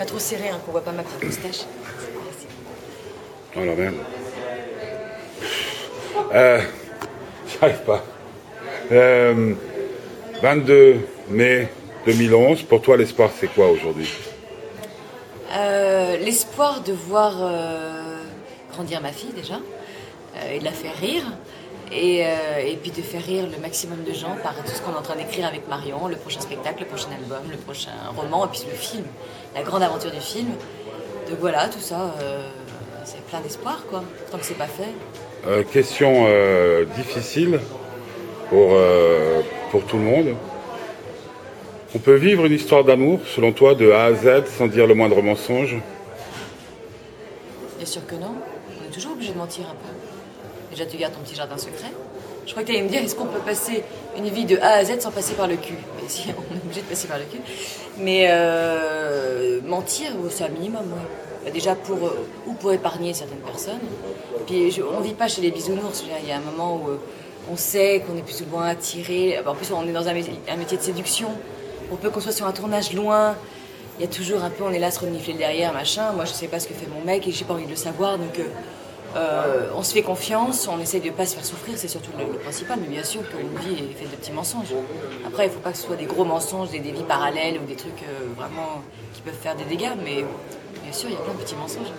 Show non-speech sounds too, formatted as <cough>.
Pas trop serré, hein, qu'on voit pas ma petite moustache. Merci. Oh la merde. Euh, J'y arrive pas. Euh, 22 mai 2011, pour toi l'espoir c'est quoi aujourd'hui? Euh, L'espoir de voir euh, grandir ma fille déjà, euh, et de la faire rire, et, euh, et puis de faire rire le maximum de gens par tout ce qu'on est en train d'écrire avec Marion, le prochain spectacle, le prochain album, le prochain roman, et puis le film, la grande aventure du film. Donc voilà, tout ça, euh, c'est plein d'espoir quoi, tant que c'est pas fait. Euh, Question difficile pour, pour tout le monde. On peut vivre une histoire d'amour, selon toi, de A à Z, sans dire le moindre mensonge? Bien sûr que non, on est toujours obligé de mentir un peu. Déjà, tu gardes ton petit jardin secret. Je crois que tu allais me dire, est-ce qu'on peut passer une vie de A à Z sans passer par le cul? Mais si, <laughs> on est obligé de passer par le cul. Mais euh, mentir, c'est un minimum, oui. Déjà pour, euh, ou pour épargner certaines personnes. Puis on vit pas chez les bisounours. Il y a un moment où euh, on sait qu'on est plus ou moins attiré. En plus, on est dans un métier, de séduction. On peut qu'on soit sur un tournage loin. Il y a toujours un peu, on est là à se renifler le derrière, machin. Moi, je sais pas ce que fait mon mec et j'ai pas envie de le savoir. Donc, euh, on se fait confiance, on essaye de pas se faire souffrir, c'est surtout le, principal. Mais bien sûr qu'une vie est faite de petits mensonges. Après, il faut pas que ce soit des gros mensonges, des, des vies parallèles ou des trucs euh, vraiment qui peuvent faire des dégâts. Mais bien sûr, il y a plein de petits mensonges.